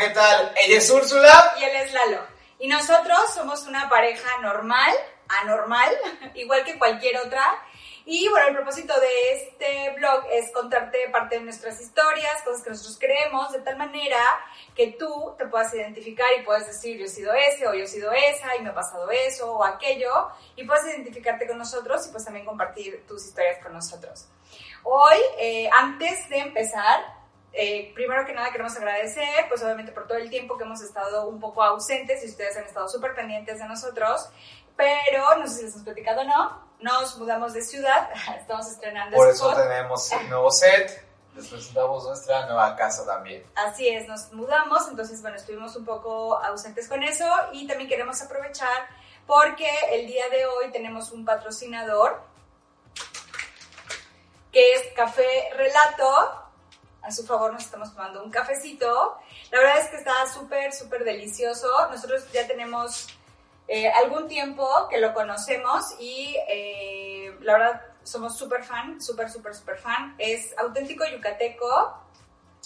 ¿qué tal? Ella es Úrsula. Y él es Lalo. Y nosotros somos una pareja normal, anormal, igual que cualquier otra. Y bueno, el propósito de este blog es contarte parte de nuestras historias, cosas que nosotros creemos, de tal manera que tú te puedas identificar y puedas decir, yo he sido ese o yo he sido esa y me ha pasado eso o aquello, y puedas identificarte con nosotros y pues también compartir tus historias con nosotros. Hoy, eh, antes de empezar, eh, primero que nada queremos agradecer, pues obviamente por todo el tiempo que hemos estado un poco ausentes y ustedes han estado súper pendientes de nosotros, pero no sé si les hemos platicado o no, nos mudamos de ciudad, estamos estrenando Por eso tenemos un nuevo set, les presentamos nuestra nueva casa también. Así es, nos mudamos, entonces bueno, estuvimos un poco ausentes con eso. Y también queremos aprovechar porque el día de hoy tenemos un patrocinador que es Café Relato. A su favor nos estamos tomando un cafecito. La verdad es que está súper, súper delicioso. Nosotros ya tenemos eh, algún tiempo que lo conocemos y eh, la verdad somos súper fan, súper, súper, súper fan. Es auténtico yucateco.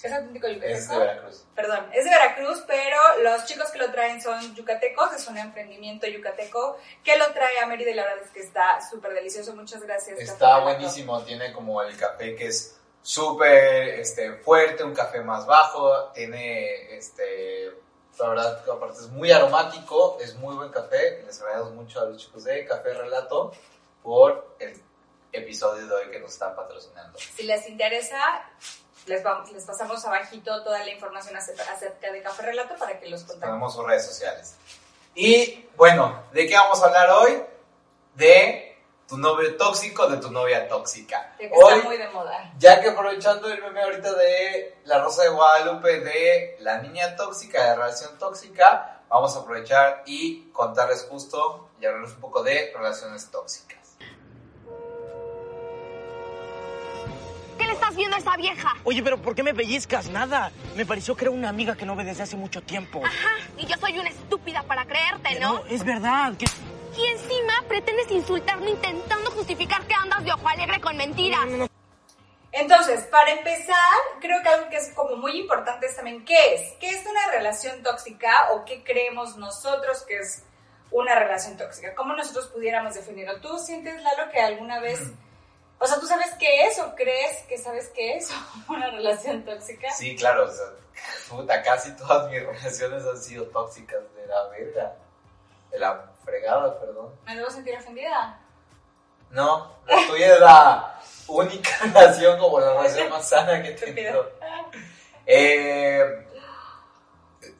¿Es auténtico yucateco? Es de Veracruz. Perdón, es de Veracruz, pero los chicos que lo traen son yucatecos, es un emprendimiento yucateco que lo trae a Mérida y la verdad es que está súper delicioso. Muchas gracias. Está buenísimo, tiene como el café que es súper este, fuerte, un café más bajo, tiene, este, la verdad, aparte es muy aromático, es muy buen café. Les agradecemos mucho a los chicos de Café Relato por el episodio de hoy que nos están patrocinando. Si les interesa, les, vamos, les pasamos abajito toda la información acerca acerca de Café Relato para que los contacten. Tenemos sus redes sociales. Y bueno, ¿de qué vamos a hablar hoy? De tu novio tóxico, de tu novia tóxica. Que Hoy, está muy de moda. ya que aprovechando el meme ahorita de La Rosa de Guadalupe, de la niña tóxica, de la relación tóxica, vamos a aprovechar y contarles justo y hablarles un poco de relaciones tóxicas. ¿Qué le estás viendo a esa vieja? Oye, pero ¿por qué me pellizcas? Nada. Me pareció que era una amiga que no ve desde hace mucho tiempo. Ajá, y yo soy una estúpida para creerte, ¿no? No, es verdad. que- Y encima pretendes insultarme intentando justificar que andas de ojo alegre con mentiras. Entonces, para empezar, creo que algo que es como muy importante es también qué es. ¿Qué es una relación tóxica o qué creemos nosotros que es una relación tóxica? ¿Cómo nosotros pudiéramos definirlo? ¿Tú sientes, Lalo, que alguna vez... O sea, ¿tú sabes qué es o crees que sabes qué es una relación tóxica? Sí, claro, o sea, puta, casi todas mis relaciones han sido tóxicas de la verga. De la fregada, perdón. ¿Me debo sentir ofendida? No, la tuya es la única relación como la relación más sana que he tenido. Eh,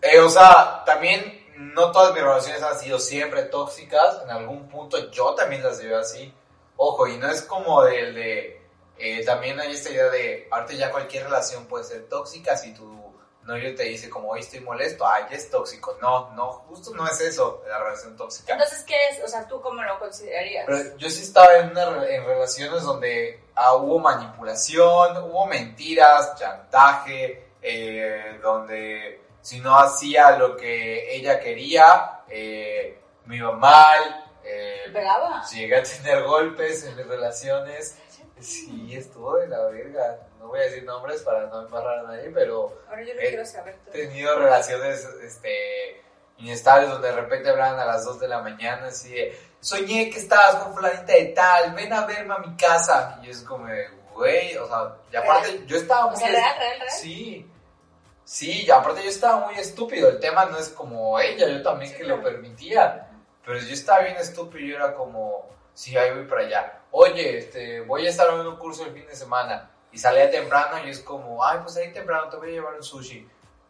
eh, o sea, también no todas mis relaciones han sido siempre tóxicas. En algún punto yo también las veo así. Ojo, y no es como del de... eh, también hay esta idea de, ahorita ya cualquier relación puede ser tóxica si tu novio te dice como hoy estoy molesto, ay, es tóxico. No, no, justo no es eso la relación tóxica. Entonces, ¿qué es? O sea, ¿tú cómo lo considerarías? Pero yo sí estaba en, una, en relaciones donde ah, hubo manipulación, hubo mentiras, chantaje, eh, donde si no hacía lo que ella quería, eh, me iba mal. ¿Te Eh, llegué a tener golpes en mis relaciones. Sí, estuvo de la verga. No voy a decir nombres para no embarrar a nadie, pero Ahora yo lo Eh, quiero saber. he tenido relaciones este, inestables donde de repente hablaban a las 2 de la mañana así de, soñé que estabas con fulanita de tal, ven a verme a mi casa. Y es como, güey, o sea, y aparte yo estaba O muy... sea, real, real, real. Sí, sí, y aparte yo estaba muy estúpido, el tema no es como ella, yo también Sí, que claro. lo permitía, pero yo estaba bien estúpido y yo era como, sí, ahí voy para allá. Oye, este, voy a estar en un curso el fin de semana y salía temprano y es como, ay, pues ahí temprano te voy a llevar un sushi.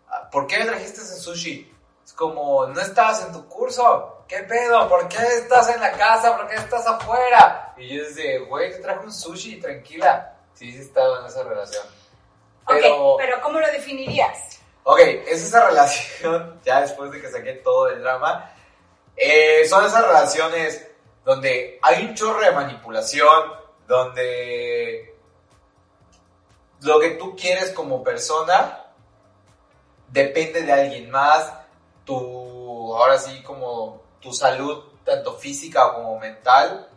Ah, ¿Por qué me trajiste ese sushi? Es como, no estabas en tu curso. ¿Qué pedo? ¿Por qué estás en la casa? ¿Por qué estás afuera? Y yo desde, güey, te traje un sushi, tranquila. Sí, sí estaba en esa relación. Pero, Ok, pero ¿cómo lo definirías? ok, es esa relación, ya después de que saqué todo el drama, eh, son esas relaciones donde hay un chorro de manipulación, donde lo que tú quieres como persona depende de alguien más, tu, ahora sí, como tu salud, tanto física como mental,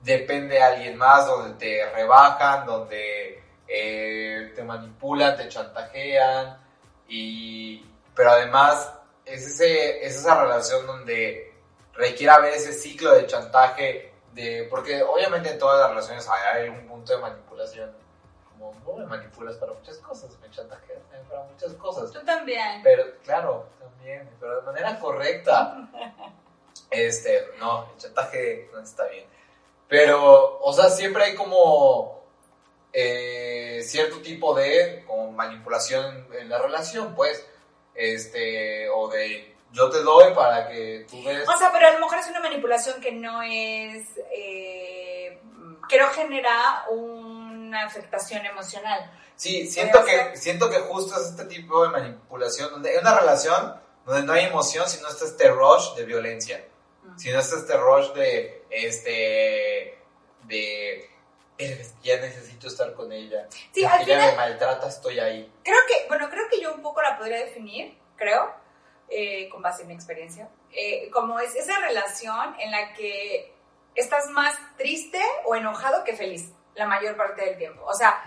depende de alguien más, donde te rebajan, donde eh, te manipulan, te chantajean y pero además es, ese, es esa relación donde requiere haber ese ciclo de chantaje, de, porque obviamente en todas las relaciones hay, hay un punto de manipulación. Como no me manipulas para muchas cosas, me chantajeas para muchas cosas. Tú también. Pero, claro, también, pero de manera correcta. Este, no, el chantaje no está bien. Pero, o sea, siempre hay como eh, cierto tipo de como manipulación en la relación, pues. Este, o de yo te doy para que tú ves. O sea, pero a lo mejor es una manipulación que no es. Eh, que no genera una afectación emocional. Sí, siento que, siento que justo es este tipo de manipulación, donde hay una relación donde no hay emoción, sino está este rush de violencia. Mm. Si no está este rush de, este, de, "Eh, ya necesito estar con ella. Sí, al ella final- me maltrata, estoy ahí. Creo que, bueno, creo que yo un poco la podría definir, creo, eh, con base en mi experiencia, eh, como es esa relación en la que estás más triste o enojado que feliz la mayor parte del tiempo. O sea,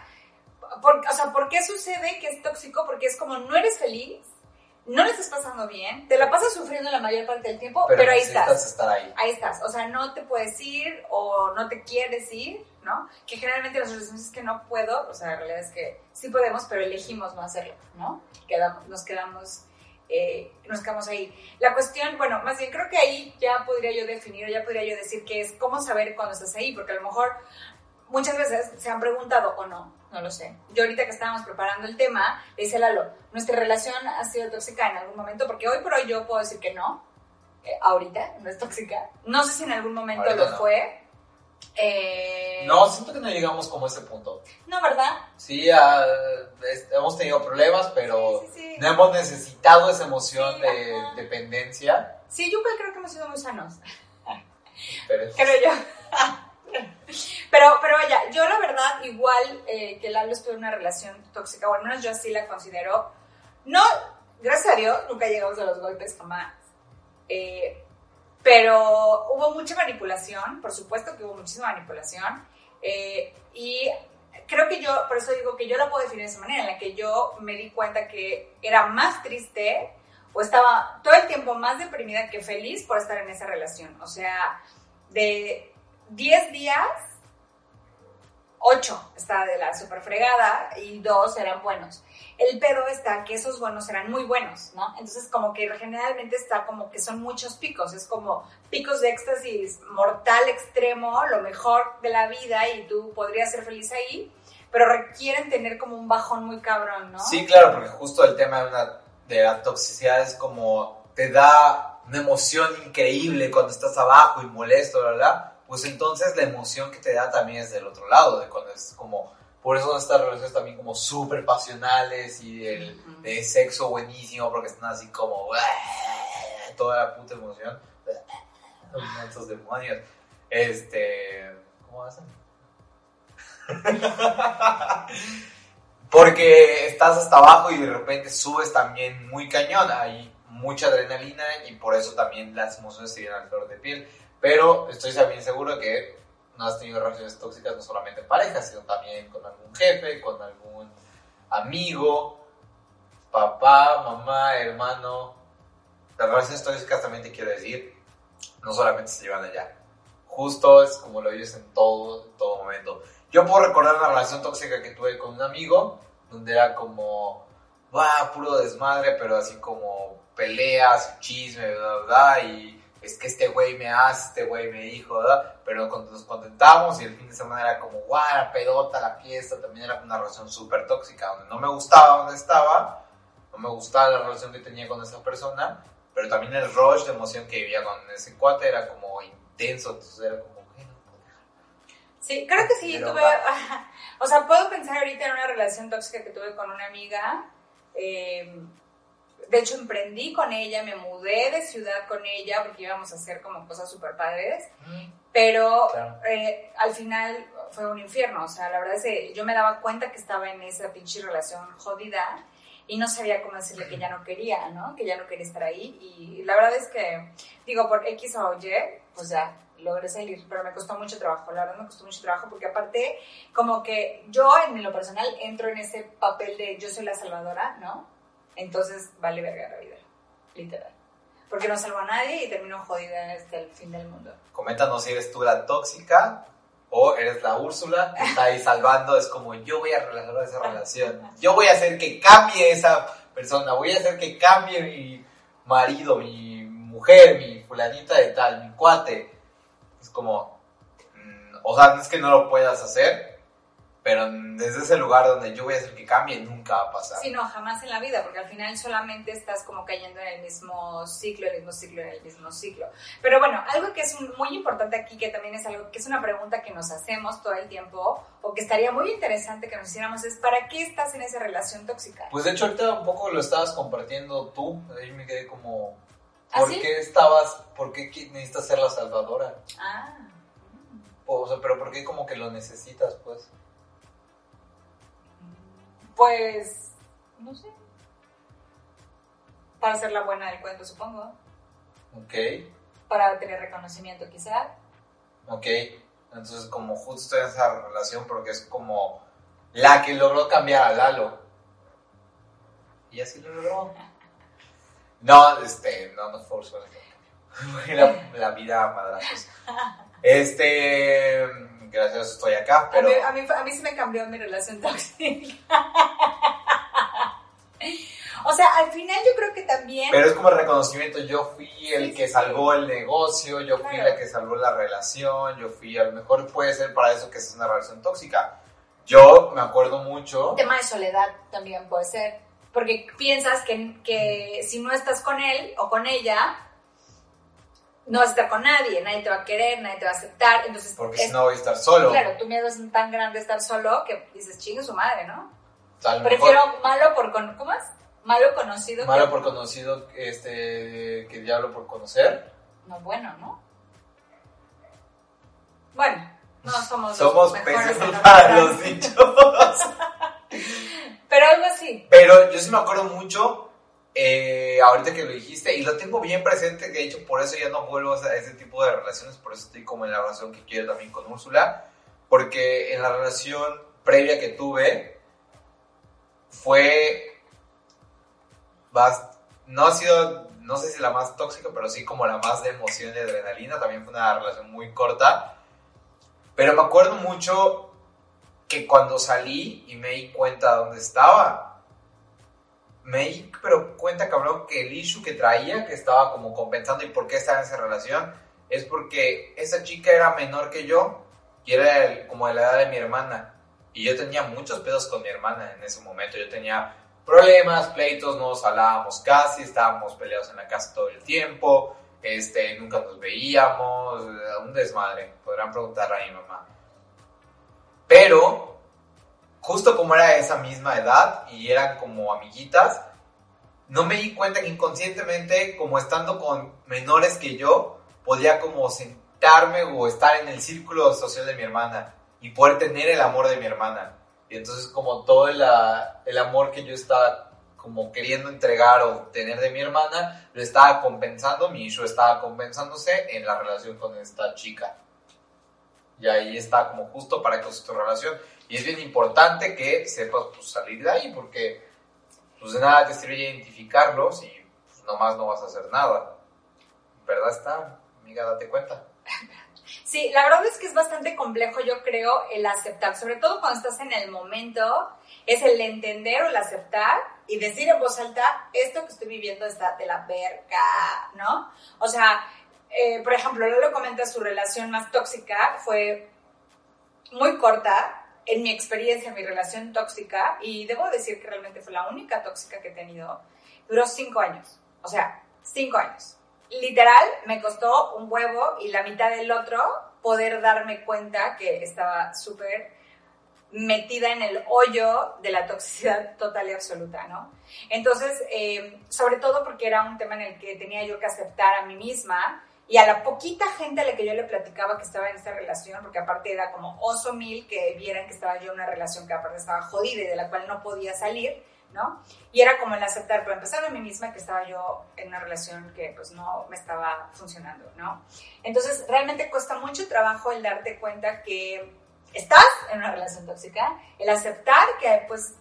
por, o sea, ¿por qué sucede que es tóxico? Porque es como no eres feliz, no le estás pasando bien, te la pasas sufriendo la mayor parte del tiempo, pero, ahí necesitas estás. estar ahí. Ahí estás, o sea, no te puedes ir o no te quieres ir, ¿no? Que generalmente las soluciones es que no puedo, o sea, la realidad es que sí podemos, pero elegimos no hacerlo, ¿no? Quedamos, nos quedamos, eh, nos quedamos ahí. La cuestión, bueno, más bien creo que ahí ya podría yo definir, ya podría yo decir que es cómo saber cuándo estás ahí, porque a lo mejor muchas veces se han preguntado o no, no lo sé. Yo ahorita que estábamos preparando el tema, le dice Lalo, nuestra relación ha sido tóxica en algún momento, porque hoy por hoy yo puedo decir que no, eh, ahorita no es tóxica. No sé si en algún momento Ahorita lo no. fue. Eh, No, siento que no llegamos como a ese punto. No, ¿verdad? Sí, ah, es- hemos tenido problemas, pero Sí, sí, sí. no hemos necesitado esa emoción de ajá. dependencia. Sí, yo creo que hemos sido muy sanos. Pero creo yo. Pero, pero vaya, yo la verdad, igual eh, que Lalo estuvo en una relación tóxica, o al menos yo así la considero. No, gracias a Dios, nunca llegamos a los golpes jamás. Eh, pero hubo mucha manipulación, por supuesto que hubo muchísima manipulación. eh, y creo que yo, por eso digo que yo la puedo definir de esa manera, en la que yo me di cuenta que era más triste o estaba todo el tiempo más deprimida que feliz por estar en esa relación. O sea, de 10 días, 8 estaba de la super fregada y 2 eran buenos. El pedo está que esos buenos eran muy buenos, ¿no? Entonces como que generalmente está como que son muchos picos, es como picos de éxtasis mortal extremo, lo mejor de la vida y tú podrías ser feliz ahí, pero requieren tener como un bajón muy cabrón, ¿no? Sí, claro, porque justo el tema de, una, de la toxicidad es como te da una emoción increíble cuando estás abajo y molesto, ¿verdad? Pues entonces la emoción que te da también es del otro lado, de cuando es como... Por eso estas relaciones también como súper pasionales y el, Ujú. de sexo buenísimo, porque están así como... Toda la puta emoción. Estos demonios. Este... ¿Cómo hacen? Porque estás hasta abajo y de repente subes también muy cañón, hay mucha adrenalina y por eso también las emociones se vienen al flor de piel. Pero estoy también seguro que no has tenido relaciones tóxicas no solamente en pareja, sino también con algún jefe, con algún amigo, papá, mamá, hermano. Las relaciones tóxicas también te quiero decir, no solamente se llevan allá. Justo es como lo vives en todo, en todo momento. Yo puedo recordar una relación tóxica que tuve con un amigo, donde era como, va, puro desmadre, pero así como peleas, chisme, bla, bla, bla, y es que este güey me hace, este güey me dijo, ¿verdad? Pero cuando nos contentábamos y el fin de semana era como, guau, la pedota, la fiesta, también era una relación súper tóxica, donde no me gustaba donde estaba, no me gustaba la relación que tenía con esa persona, pero también el rush de emoción que vivía con ese cuate era como intenso, entonces era como, Sí, creo que sí, tuve, o sea, puedo pensar ahorita en una relación tóxica que tuve con una amiga, eh, de hecho emprendí con ella, me mudé de ciudad con ella porque íbamos a hacer como cosas súper padres, mm, pero Claro. eh, al final fue un infierno, o sea, la verdad es que yo me daba cuenta que estaba en esa pinche relación jodida y no sabía cómo decirle que ya no quería, ¿no? Que ya no quería estar ahí y la verdad es que, digo, por X o Y, pues ya logré salir, pero me costó mucho trabajo, la verdad me costó mucho trabajo porque aparte, como que yo en lo personal entro en ese papel de yo soy la salvadora, ¿no? Entonces vale verga la vida, literal. Porque no salvo a nadie y termino jodida hasta el fin del mundo. Coméntanos si eres tú la tóxica o eres la Úrsula que está ahí salvando. Es como yo voy a resolver esa relación. Yo voy a hacer que cambie esa persona. Voy a hacer que cambie mi marido, mi mujer, mi fulanita de tal, mi cuate. Es como, mm, o sea, no es que no lo puedas hacer, pero desde ese lugar donde yo voy a hacer que cambie, nunca va a pasar. Sí, no, jamás en la vida, porque al final solamente estás como cayendo en el mismo ciclo, el mismo ciclo, en el mismo ciclo. Pero bueno, algo que es muy importante aquí, que también es algo que es una pregunta que nos hacemos todo el tiempo, o que estaría muy interesante que nos hiciéramos, es ¿para qué estás en esa relación tóxica? Pues de hecho ahorita un poco lo estabas compartiendo tú, ahí me quedé como... ¿Ah, ¿Por sí? qué estabas, por qué necesitas ser la salvadora? Ah, O sea, pero ¿por qué como que lo necesitas, pues? Pues, no sé. Para ser la buena del cuento, supongo. Ok, Para tener reconocimiento, quizá. ok. Entonces como justo esa relación porque es como la que logró cambiar a Lalo. Y así lo logró. No, este, no, no. Fue la, la vida madrazos. Este, gracias a estoy acá, pero... A, mí, a, mí, a mí sí me cambió mi relación tóxica. o sea, al final yo creo que también... Pero es como reconocimiento, yo fui el Sí, que sí, salvó el negocio, yo fui la que salvó la relación, yo fui, a lo mejor puede ser para eso que es una relación tóxica. Yo me acuerdo mucho, Un tema de soledad también puede ser. Porque piensas que, que si no estás con él o con ella, no vas a estar con nadie, nadie te va a querer, nadie te va a aceptar. Entonces, porque es- si no voy a estar solo. claro, tu miedo es tan grande estar solo que dices, chingue su madre, ¿no? Lo Prefiero mejor malo por con, ¿cómo es? Malo conocido malo que por conocido este, que diablo por conocer. no bueno, ¿no? Bueno, no somos, Somos pésimos para los dichos. Pero algo así. Pero yo sí me acuerdo mucho, eh, ahorita que lo dijiste, y lo tengo bien presente, de hecho por eso ya no vuelvo a ese tipo de relaciones, por eso estoy como en la relación que quiero también con Úrsula, porque en la relación previa que tuve fue, no ha sido, no sé si la más tóxica, pero sí como la más de emoción y adrenalina, también fue una relación muy corta, pero me acuerdo mucho que cuando salí y me di cuenta de dónde estaba, di pero cuenta, cabrón, que el issue que traía, que estaba como compensando y por qué estaba en esa relación, es porque esa chica era menor que yo y era el- como de la edad de mi hermana. Y yo tenía muchos pedos con mi hermana en ese momento. Yo tenía problemas, pleitos, no nos hablábamos casi, estábamos peleados en la casa todo el tiempo, este, nunca nos veíamos, un desmadre. Podrán preguntarle a mi mamá. Pero, justo como era esa misma edad y eran como amiguitas, no me di cuenta que inconscientemente, como estando con menores que yo, podía como sentarme o estar en el círculo social de mi hermana y poder tener el amor de mi hermana. Y entonces como todo el, ah, amor que yo estaba como queriendo entregar o tener de mi hermana, lo estaba compensando, mi issue estaba compensándose en la relación con esta chica. Y ahí está como justo para que tu relación. Y es bien importante que sepas pues, salir de ahí porque pues de nada te sirve identificarlos y pues, nomás no vas a hacer nada. ¿Verdad está? Amiga, date cuenta. Sí, la verdad es que es bastante complejo, yo creo, el aceptar, sobre todo cuando estás en el momento, es el entender o el aceptar y decir en voz alta, esto que estoy viviendo está de la verga, ¿no? O sea, eh, por ejemplo, Lolo comenta su relación más tóxica, fue muy corta, en mi experiencia, mi relación tóxica, y debo decir que realmente fue la única tóxica que he tenido, duró cinco años, o sea, cinco años literal me costó un huevo y la mitad del otro poder darme cuenta que estaba súper metida en el hoyo de la toxicidad total y absoluta, ¿no? Entonces, eh, sobre todo porque era un tema en el que tenía yo que aceptar a mí misma y a la poquita gente a la que yo le platicaba que estaba en esta relación, porque aparte era como oso mil que vieran que estaba yo en una relación que aparte estaba jodida y de la cual no podía salir, ¿no? Y era como el aceptar, pero empezar a mí misma que estaba yo en una relación que pues no me estaba funcionando, ¿no? Entonces realmente cuesta mucho trabajo el darte cuenta que estás en una relación tóxica, el aceptar que pues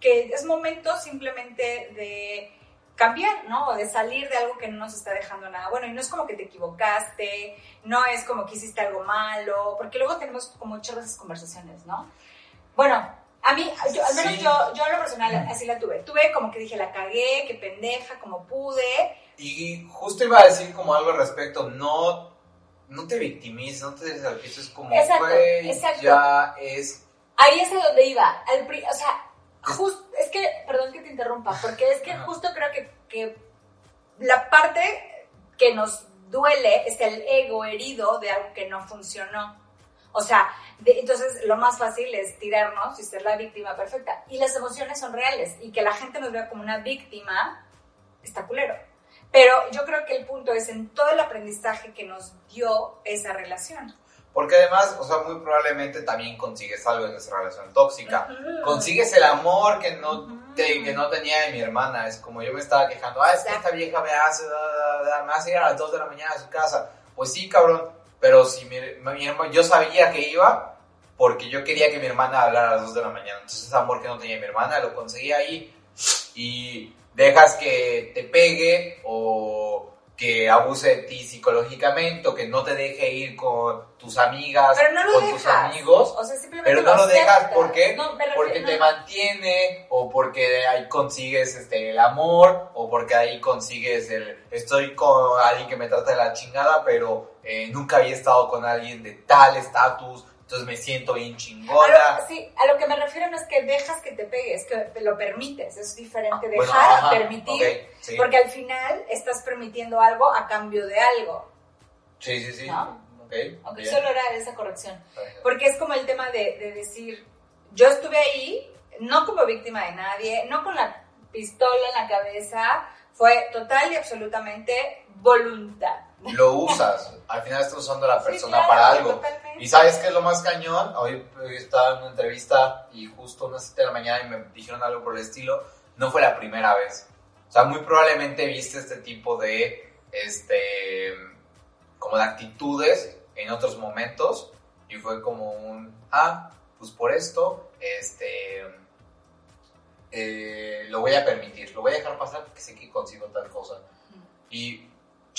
que es momento simplemente de cambiar, ¿no? O de salir de algo que no nos está dejando nada bueno. Y no es como que te equivocaste, no es como que hiciste algo malo, porque luego tenemos como muchas esas conversaciones, ¿no? Bueno, a mí, yo, al menos yo, yo en lo personal así la tuve. Tuve como que dije, la cagué, que pendeja, como pude. Y justo iba a decir como algo al respecto, no, no te victimices, no te des al piso, es como, Exacto, exacto. ya es... Ahí es a donde iba. Al o sea, justo, es que, perdón que te interrumpa, porque es que justo creo que, que la parte que nos duele es el ego herido de algo que no funcionó. O sea, de- entonces lo más fácil es tirarnos y ser la víctima perfecta. Y las emociones son reales y que la gente nos vea como una víctima está culero. Pero yo creo que el punto es en todo el aprendizaje que nos dio esa relación. Porque además, o sea, muy probablemente también consigues algo en esa relación tóxica. Consigues el amor que no, te- que no tenía de mi hermana. Es como yo me estaba quejando, ah, es que esta vieja me hace, me hace ir a las 2 de la mañana a su casa. Pues sí, cabrón, pero si mi, mi yo sabía que iba porque yo quería que mi hermana hablara a las 2 de la mañana. Entonces ese amor que no tenía mi hermana lo conseguí ahí y dejas que te pegue o que abuse de ti psicológicamente o que no te deje ir con tus amigas, Pero no lo con dejas. tus amigos. O sea, simplemente Pero no lo dejas, aceptas. ¿por qué? No, porque te mantiene, o porque ahí consigues este, el amor, o porque ahí consigues el... Estoy con alguien que me trata de la chingada, pero eh, nunca había estado con alguien de tal estatus, entonces me siento bien A chingona. lo, sí, a lo que me refiero no es que dejas que te pegues, que te lo permites. Es diferente Ah, dejar a ajá, permitir, sí. porque al final estás permitiendo algo a cambio de algo. Sí, sí, sí. ¿No? Ok, Ok, bien. solo era esa corrección. Porque es como el tema de, de decir, yo estuve ahí, no como víctima de nadie, no con la pistola en la cabeza, fue total y absolutamente voluntad. Lo usas, al final estás usando a la Sí, persona claro, para algo. totalmente. Y sabes qué es lo más cañón? Hoy estaba en una entrevista y justo unas 7 de la mañana y me dijeron algo por el estilo. No fue la primera vez. O sea, muy probablemente viste este tipo de, este, como de actitudes en otros momentos y fue como un, ah, pues por esto, este, eh, lo voy a permitir, lo voy a dejar pasar porque sé que consigo tal cosa. Y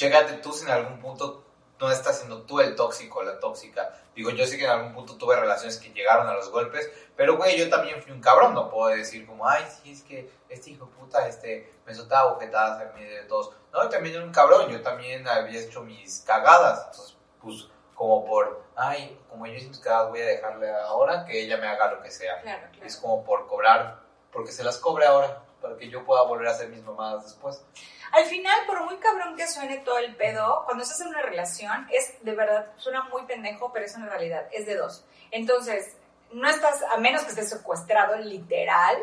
chécate tú si en algún punto no estás siendo tú el tóxico o la tóxica. Digo, yo sé que en algún punto tuve relaciones que llegaron a los golpes, pero güey, yo también fui un cabrón, no puedo decir como, ay, sí, es que este hijo de puta, este, me soltaba bofetadas en medio de todos. No, yo también era un cabrón, yo también había hecho mis cagadas, entonces, pues, como por, ay, como yo hice mis cagadas, voy a dejarle ahora que ella me haga lo que sea. Claro, claro. Es como por cobrar, porque se las cobre ahora, para que yo pueda volver a hacer mis mamadas después. Al final, por muy cabrón que suene todo el pedo, cuando estás en una relación, es de verdad, suena muy pendejo, pero es una realidad, es de dos. Entonces, no estás, a menos que estés secuestrado literal,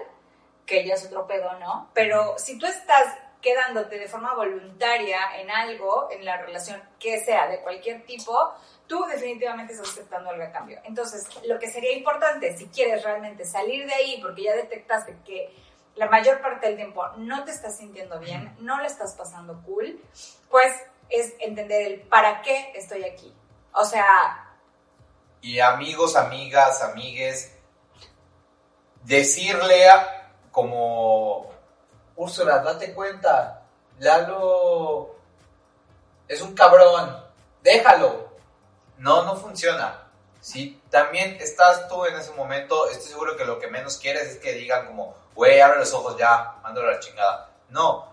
que ya es otro pedo, ¿no? Pero si tú estás quedándote de forma voluntaria en algo, en la relación que sea de cualquier tipo, tú definitivamente estás aceptando algo a cambio. Entonces, lo que sería importante, si quieres realmente salir de ahí, porque ya detectaste que la mayor parte del tiempo no te estás sintiendo bien, no le estás pasando cool, pues es entender el para qué estoy aquí. O sea, y amigos, amigas, amigues, decirle a- como, Úrsula, date cuenta, Lalo es un cabrón, déjalo. No, no funciona. Si también estás tú en ese momento, estoy seguro que lo que menos quieres es que digan como, güey, abre los ojos ya, mándalo a la chingada. No,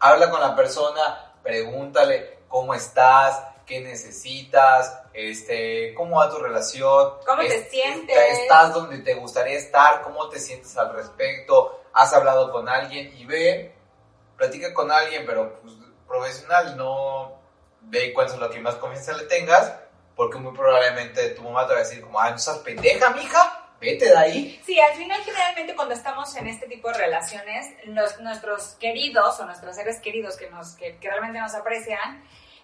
habla con la persona, pregúntale cómo estás, qué necesitas, este, cómo va tu relación, ¿Cómo te Es- sientes? estás donde te gustaría estar, cómo te sientes al respecto, has hablado con alguien y ve, platica con alguien, pero pues, profesional, no ve cuál es lo que más confianza le tengas, porque muy probablemente tu mamá te va a decir como, ay, no seas pendeja, mija, vete de ahí. Sí, al final generalmente cuando estamos en este tipo de relaciones, los- nuestros queridos o nuestros seres queridos que, nos, que, que realmente nos aprecian,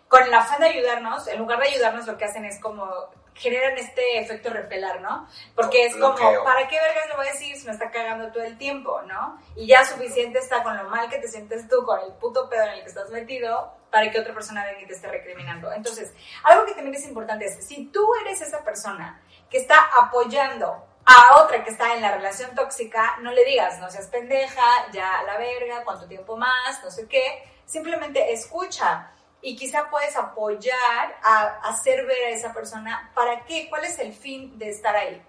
con el afán de ayudarnos, en lugar de ayudarnos lo que hacen es como generan este efecto repelar, ¿no? Porque es como, Bloqueo. ¿para qué vergas le voy a decir si me está cagando todo el tiempo, ¿no? Y ya suficiente está con lo mal que te sientes tú, con el puto pedo en el que estás metido, para que otra persona venga y te esté recriminando. Entonces, algo que también es importante es, si tú eres esa persona que está apoyando a otra que está en la relación tóxica, no le digas, no seas pendeja, ya a la verga, cuánto tiempo más, no sé qué. Simplemente escucha y quizá puedes apoyar a hacer ver a esa persona para qué, cuál es el fin de estar ahí.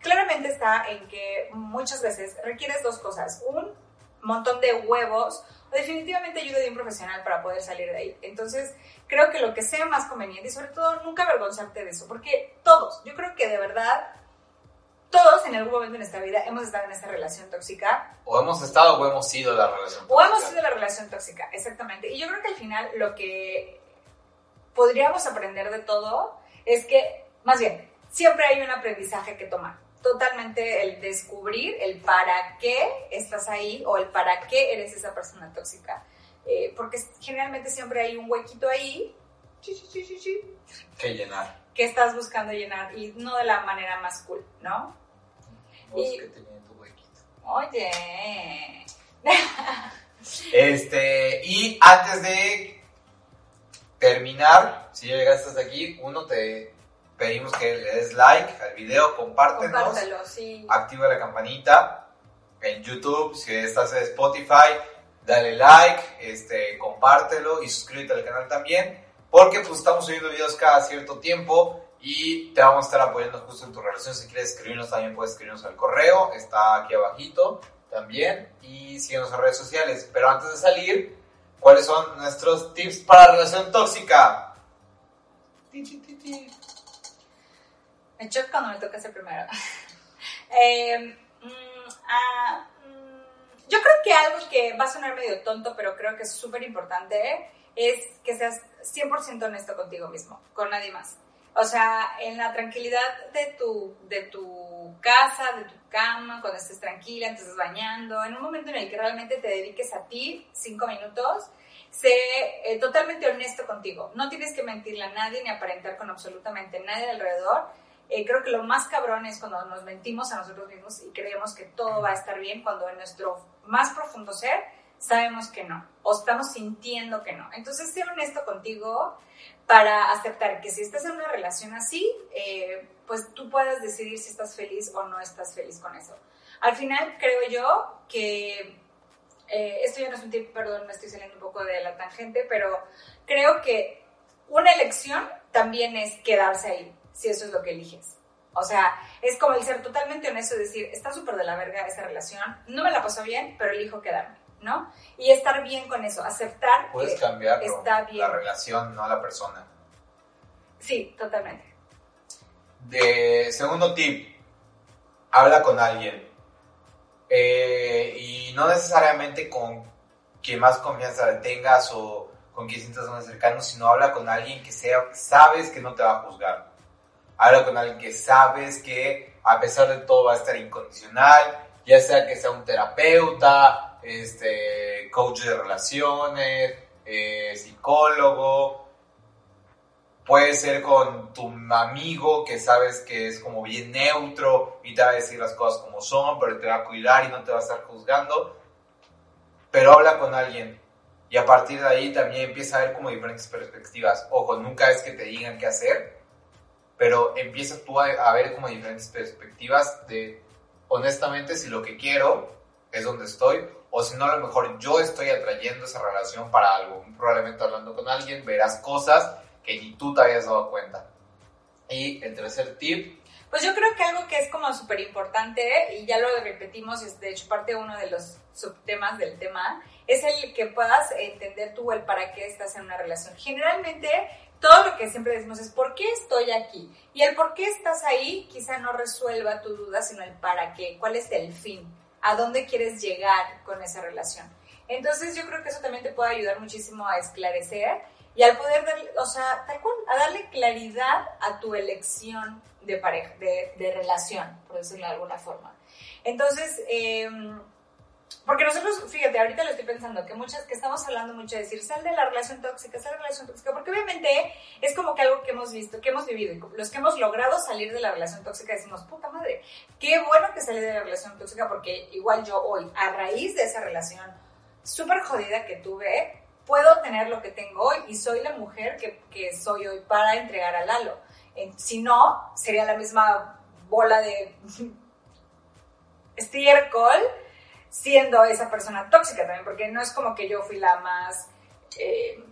Claramente está en que muchas veces requieres dos cosas, un montón de huevos o definitivamente ayuda de un profesional para poder salir de ahí. Entonces, creo que lo que sea más conveniente y sobre todo nunca avergonzarte de eso, porque todos, yo creo que de verdad todos en algún momento en nuestra vida hemos estado en esta relación tóxica. O hemos estado o hemos sido la relación tóxica. O hemos sido la relación tóxica, exactamente. Y yo creo que al final lo que podríamos aprender de todo es que, más bien, siempre hay un aprendizaje que tomar. Totalmente el descubrir el para qué estás ahí o el para qué eres esa persona tóxica. Eh, porque generalmente siempre hay un huequito ahí que llenar. Que estás buscando llenar y no de la manera más cool, ¿no? y, que tu huequito. Oye. este, y antes de terminar, si ya llegaste hasta aquí, uno te pedimos que le des like al video, compártelo. Compártelo, sí. Activa la campanita en YouTube, si estás en Spotify, dale like, este, compártelo y suscríbete al canal también, porque pues estamos subiendo videos cada cierto tiempo y te vamos a estar apoyando justo en tu relación. Si quieres escribirnos también puedes escribirnos al correo, está aquí abajito también y síguenos en redes sociales. Pero antes de salir, ¿cuáles son nuestros tips para relación tóxica? Me choca cuando me toca ese primero. eh, ah, mm, yo creo que algo que va a sonar medio tonto, pero creo que es súper importante, es que seas 100% honesto contigo mismo, con nadie más. O sea, en la tranquilidad de tu, de tu casa, de tu cama, cuando estés tranquila, estés bañando, en un momento en el que realmente te dediques a ti, cinco minutos, sé eh, totalmente honesto contigo. No tienes que mentirle a nadie ni aparentar con absolutamente nadie alrededor. Eh, creo que lo más cabrón es cuando nos mentimos a nosotros mismos y creemos que todo va a estar bien cuando en nuestro más profundo ser sabemos que no o estamos sintiendo que no. Entonces, sé honesto contigo para aceptar que si estás en una relación así, eh, pues tú puedas decidir si estás feliz o no estás feliz con eso. Al final, creo yo que, eh, esto ya no es un tip, perdón, me estoy saliendo un poco de la tangente, pero creo que una elección también es quedarse ahí, si eso es lo que eliges. O sea, es como el ser totalmente honesto y decir, está súper de la verga esa relación, no me la pasó bien, pero elijo quedarme. ¿No? Y estar bien con eso, aceptar Puedes que cambiar está bien. la relación, no la persona. Sí, totalmente. De, segundo tip, habla con alguien. Eh, y no necesariamente con quien más confianza tengas o con quien sientas más cercano, sino habla con alguien que sea, sabes que no te va a juzgar. Habla con alguien que sabes que a pesar de todo va a estar incondicional, ya sea que sea un terapeuta, este, coach de relaciones, eh, psicólogo, puede ser con tu amigo que sabes que es como bien neutro y te va a decir las cosas como son, pero te va a cuidar y no te va a estar juzgando. Pero habla con alguien y a partir de ahí también empieza a ver como diferentes perspectivas. Ojo, nunca es que te digan qué hacer, pero empieza tú a ver como diferentes perspectivas de, honestamente, si lo que quiero es donde estoy o si no, a lo mejor yo estoy atrayendo esa relación para algo. Probablemente hablando con alguien verás cosas que ni tú te habías dado cuenta. Y el tercer tip. Pues yo creo que algo que es como súper importante, y ya lo repetimos, es de hecho parte uno de los subtemas del tema, es el que puedas entender tú el para qué estás en una relación. Generalmente todo lo que siempre decimos es ¿por qué estoy aquí? Y el por qué estás ahí quizá no resuelva tu duda, sino el para qué, cuál es el fin a dónde quieres llegar con esa relación. Entonces yo creo que eso también te puede ayudar muchísimo a esclarecer y al poder, darle, o sea, tal cual, a darle claridad a tu elección de pareja, de, de relación, por decirlo de alguna forma. Entonces, eh, porque nosotros, fíjate, ahorita lo estoy pensando, que muchas, que estamos hablando mucho de decir, sal de la relación tóxica, sal de la relación tóxica, porque obviamente es como que algo que hemos visto, que hemos vivido, y los que hemos logrado salir de la relación tóxica decimos, puta madre, qué bueno que salí de la relación tóxica, porque igual yo hoy, a raíz de esa relación súper jodida que tuve, puedo tener lo que tengo hoy y soy la mujer que, que soy hoy para entregar a Lalo. si no, sería la misma bola de estiércol siendo esa persona tóxica también, porque no es como que yo fui la más eh,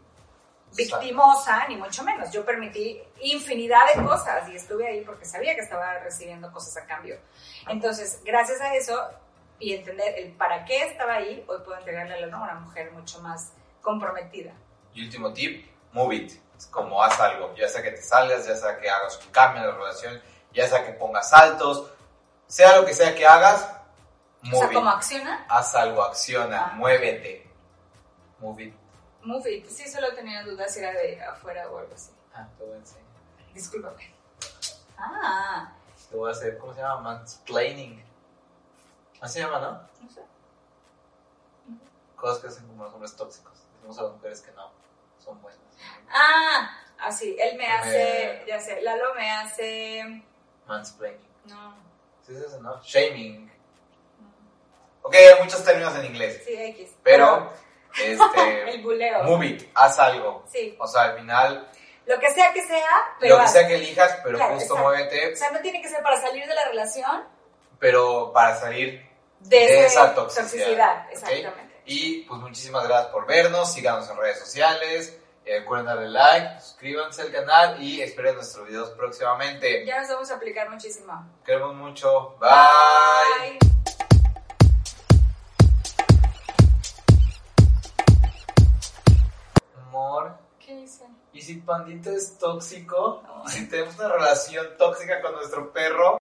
victimosa, ni mucho menos. Yo permití infinidad de cosas y estuve ahí porque sabía que estaba recibiendo cosas a cambio. Entonces, gracias a eso y entender el para qué estaba ahí, hoy puedo entregarle a una mujer mucho más comprometida. Y último tip, move it. Es como haz algo, ya sea que te salgas, ya sea que hagas un cambio en la relación, ya sea que pongas saltos, sea lo que sea que hagas, move o sea, ¿cómo acciona? Haz algo, acciona, ah. muévete. Move it. Move it. Sí, solo tenía dudas si era de afuera o algo así. Ah, te voy a enseñar. Discúlpame. Ah. Te voy a hacer, ¿cómo se llama? Mansplaining. Así se llama, ¿no? No sé. Cosas que hacen como los hombres tóxicos. Decimos a las mujeres que no, son buenas. Ah, así, él me hace, ya sé, Lalo me hace... Mansplaining. No. Sí es eso, ¿no? Shaming. Ok, hay muchos términos en inglés. Sí, X. Pero, este... el buleo. Move it, haz algo. Sí. O sea, al final... Lo que sea que sea, pero... Lo que sea que elijas, pero justo muévete. O sea, no tiene que ser para salir de la relación. Pero para salir de, esa toxicidad. exactamente. Y pues muchísimas gracias por vernos, síganos en redes sociales, eh, recuerden darle like, suscríbanse al canal y esperen nuestros videos próximamente. Ya nos vamos a aplicar muchísimo. Queremos mucho. Bye. Amor. ¿Qué hice? ¿Y si Pandita es tóxico? ¿Y si tenemos una relación tóxica con nuestro perro?